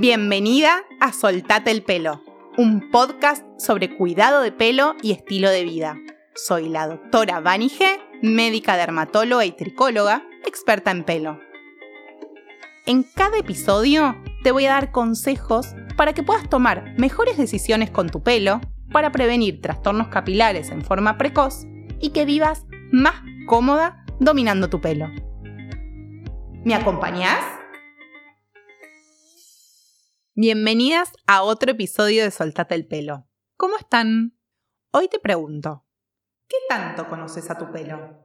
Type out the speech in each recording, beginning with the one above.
Bienvenida a Soltate el pelo, un podcast sobre cuidado de pelo y estilo de vida. Soy la doctora Vani G, médica dermatóloga y tricóloga, experta en pelo. En cada episodio te voy a dar consejos para que puedas tomar mejores decisiones con tu pelo, para prevenir trastornos capilares en forma precoz y que vivas más cómoda dominando tu pelo. ¿Me acompañás? Bienvenidas a otro episodio de Soltate el pelo. ¿Cómo están? Hoy te pregunto, ¿qué tanto conoces a tu pelo?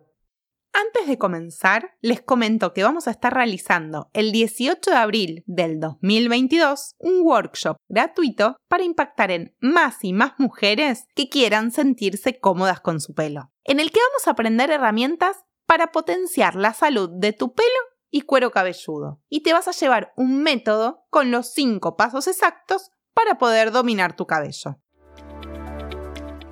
Antes de comenzar, les comento que vamos a estar realizando el 18 de abril del 2022 un workshop gratuito para impactar en más y más mujeres que quieran sentirse cómodas con su pelo, en el que vamos a aprender herramientas para potenciar la salud de tu pelo y cuero cabelludo. Y te vas a llevar un método con los 5 pasos exactos para poder dominar tu cabello.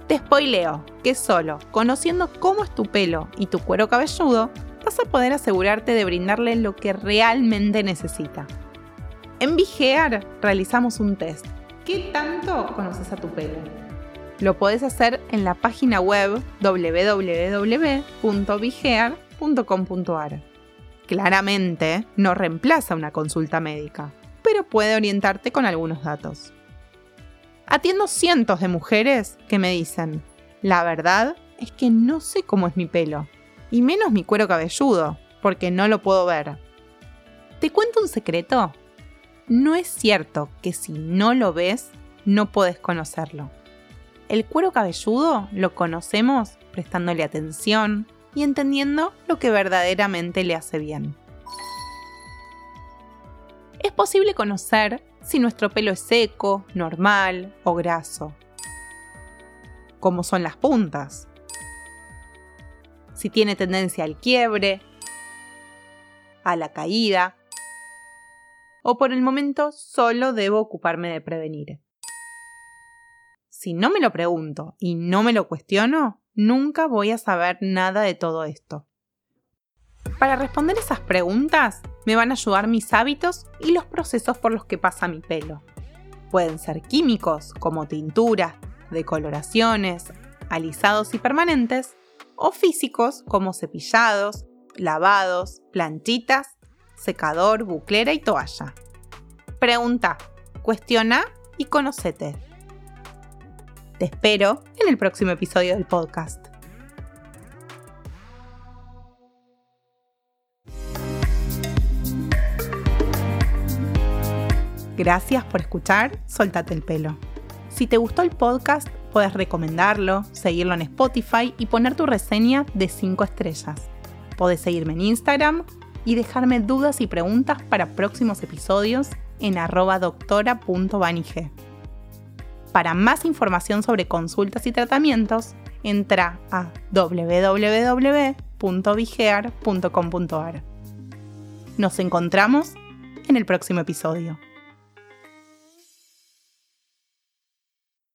Te spoileo que solo conociendo cómo es tu pelo y tu cuero cabelludo, vas a poder asegurarte de brindarle lo que realmente necesita. En Vigear realizamos un test. ¿Qué tanto conoces a tu pelo? Lo puedes hacer en la página web www.vigear.com.ar. Claramente no reemplaza una consulta médica, pero puede orientarte con algunos datos. Atiendo cientos de mujeres que me dicen, la verdad es que no sé cómo es mi pelo, y menos mi cuero cabelludo, porque no lo puedo ver. ¿Te cuento un secreto? No es cierto que si no lo ves, no puedes conocerlo. El cuero cabelludo lo conocemos prestándole atención y entendiendo lo que verdaderamente le hace bien. Es posible conocer si nuestro pelo es seco, normal o graso. Cómo son las puntas. Si tiene tendencia al quiebre, a la caída. O por el momento solo debo ocuparme de prevenir. Si no me lo pregunto y no me lo cuestiono, nunca voy a saber nada de todo esto. Para responder esas preguntas, me van a ayudar mis hábitos y los procesos por los que pasa mi pelo. Pueden ser químicos, como tinturas, decoloraciones, alisados y permanentes, o físicos, como cepillados, lavados, planchitas, secador, buclera y toalla. Pregunta, cuestiona y conocete. Te espero en el próximo episodio del podcast. Gracias por escuchar Soltate el pelo. Si te gustó el podcast, puedes recomendarlo, seguirlo en Spotify y poner tu reseña de 5 estrellas. Puedes seguirme en Instagram y dejarme dudas y preguntas para próximos episodios en arroba. Para más información sobre consultas y tratamientos, entra a www.vigear.com.ar. Nos encontramos en el próximo episodio.